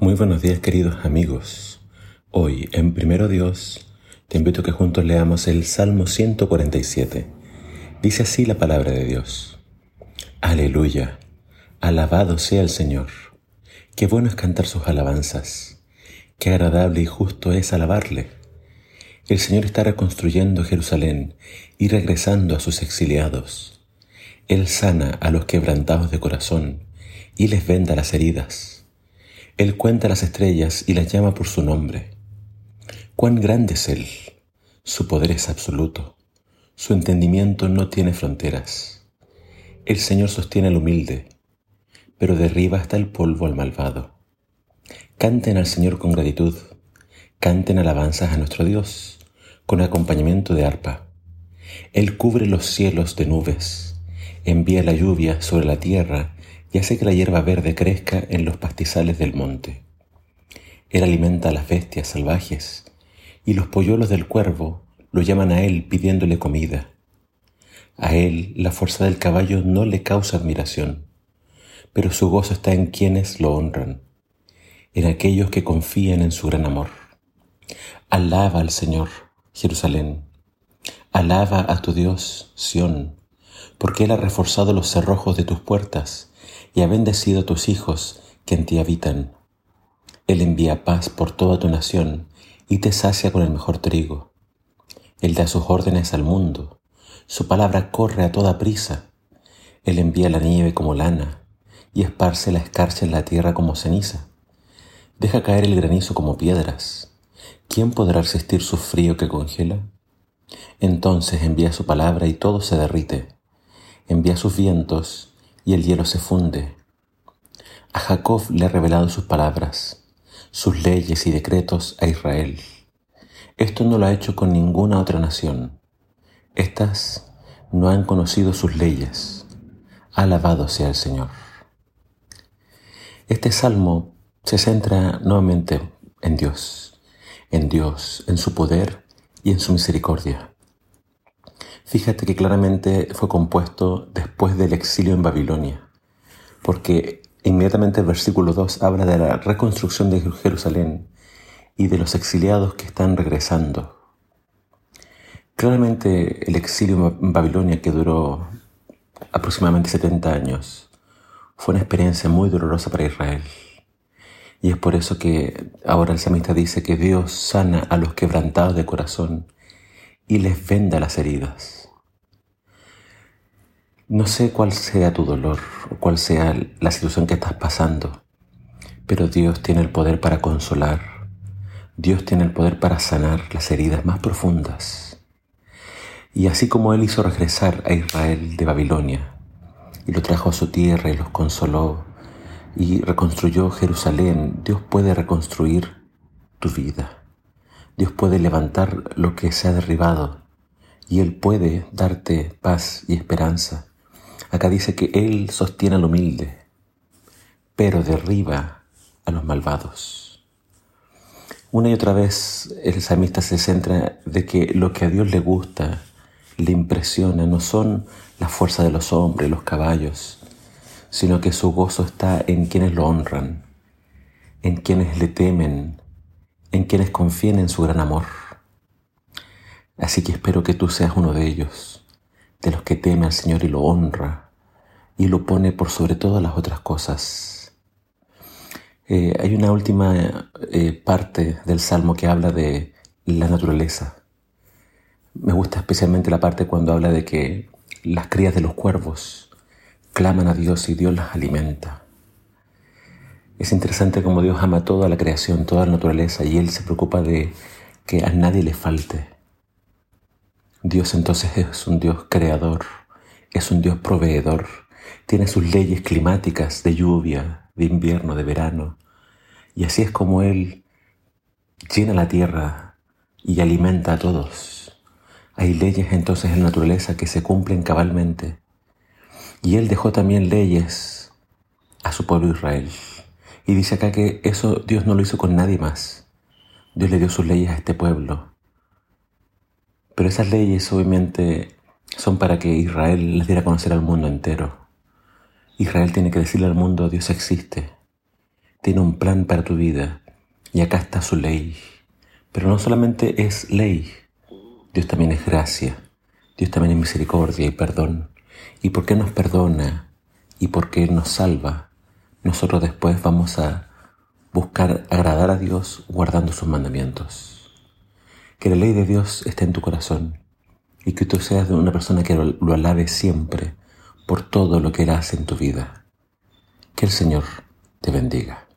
Muy buenos días queridos amigos. Hoy en Primero Dios te invito a que juntos leamos el Salmo 147. Dice así la palabra de Dios. Aleluya. Alabado sea el Señor. Qué bueno es cantar sus alabanzas. Qué agradable y justo es alabarle. El Señor está reconstruyendo Jerusalén y regresando a sus exiliados. Él sana a los quebrantados de corazón y les venda las heridas él cuenta las estrellas y las llama por su nombre. Cuán grande es Él. Su poder es absoluto. Su entendimiento no tiene fronteras. El Señor sostiene al humilde, pero derriba hasta el polvo al malvado. Canten al Señor con gratitud. Canten alabanzas a nuestro Dios, con acompañamiento de arpa. Él cubre los cielos de nubes, envía la lluvia sobre la tierra y hace que la hierba verde crezca en los pastizales del monte. Él alimenta a las bestias salvajes, y los polluelos del cuervo lo llaman a él pidiéndole comida. A él la fuerza del caballo no le causa admiración, pero su gozo está en quienes lo honran, en aquellos que confían en su gran amor. Alaba al Señor, Jerusalén. Alaba a tu Dios, Sión, porque Él ha reforzado los cerrojos de tus puertas y ha bendecido tus hijos que en ti habitan. Él envía paz por toda tu nación y te sacia con el mejor trigo. Él da sus órdenes al mundo, su palabra corre a toda prisa. Él envía la nieve como lana y esparce la escarcha en la tierra como ceniza. Deja caer el granizo como piedras. ¿Quién podrá resistir su frío que congela? Entonces envía su palabra y todo se derrite. Envía sus vientos y el hielo se funde. A Jacob le ha revelado sus palabras, sus leyes y decretos a Israel. Esto no lo ha hecho con ninguna otra nación. Estas no han conocido sus leyes. Alabado sea el Señor. Este salmo se centra nuevamente en Dios, en Dios, en su poder y en su misericordia. Fíjate que claramente fue compuesto después del exilio en Babilonia, porque inmediatamente el versículo 2 habla de la reconstrucción de Jerusalén y de los exiliados que están regresando. Claramente el exilio en Babilonia, que duró aproximadamente 70 años, fue una experiencia muy dolorosa para Israel. Y es por eso que ahora el samista dice que Dios sana a los quebrantados de corazón y les venda las heridas. No sé cuál sea tu dolor o cuál sea la situación que estás pasando, pero Dios tiene el poder para consolar. Dios tiene el poder para sanar las heridas más profundas. Y así como Él hizo regresar a Israel de Babilonia y lo trajo a su tierra y los consoló y reconstruyó Jerusalén, Dios puede reconstruir tu vida. Dios puede levantar lo que se ha derribado y Él puede darte paz y esperanza. Acá dice que Él sostiene al humilde, pero derriba a los malvados. Una y otra vez el salmista se centra de que lo que a Dios le gusta, le impresiona, no son la fuerza de los hombres, los caballos, sino que su gozo está en quienes lo honran, en quienes le temen, en quienes confíen en su gran amor. Así que espero que tú seas uno de ellos, de los que teme al Señor y lo honra y lo pone por sobre todas las otras cosas. Eh, hay una última eh, parte del Salmo que habla de la naturaleza. Me gusta especialmente la parte cuando habla de que las crías de los cuervos claman a Dios y Dios las alimenta. Es interesante cómo Dios ama toda la creación, toda la naturaleza, y Él se preocupa de que a nadie le falte. Dios entonces es un Dios creador, es un Dios proveedor, tiene sus leyes climáticas de lluvia, de invierno, de verano, y así es como Él llena la tierra y alimenta a todos. Hay leyes entonces en la naturaleza que se cumplen cabalmente, y Él dejó también leyes a su pueblo Israel. Y dice acá que eso Dios no lo hizo con nadie más. Dios le dio sus leyes a este pueblo. Pero esas leyes obviamente son para que Israel les diera a conocer al mundo entero. Israel tiene que decirle al mundo, Dios existe. tiene un plan para tu vida y acá está su ley. Pero no solamente es ley, Dios también es gracia, Dios también es misericordia y perdón. ¿Y por qué nos perdona? ¿Y por qué nos salva? Nosotros después vamos a buscar agradar a Dios guardando sus mandamientos. Que la ley de Dios esté en tu corazón y que tú seas una persona que lo, alabe siempre por todo lo que Él hace en tu vida. Que el Señor te bendiga.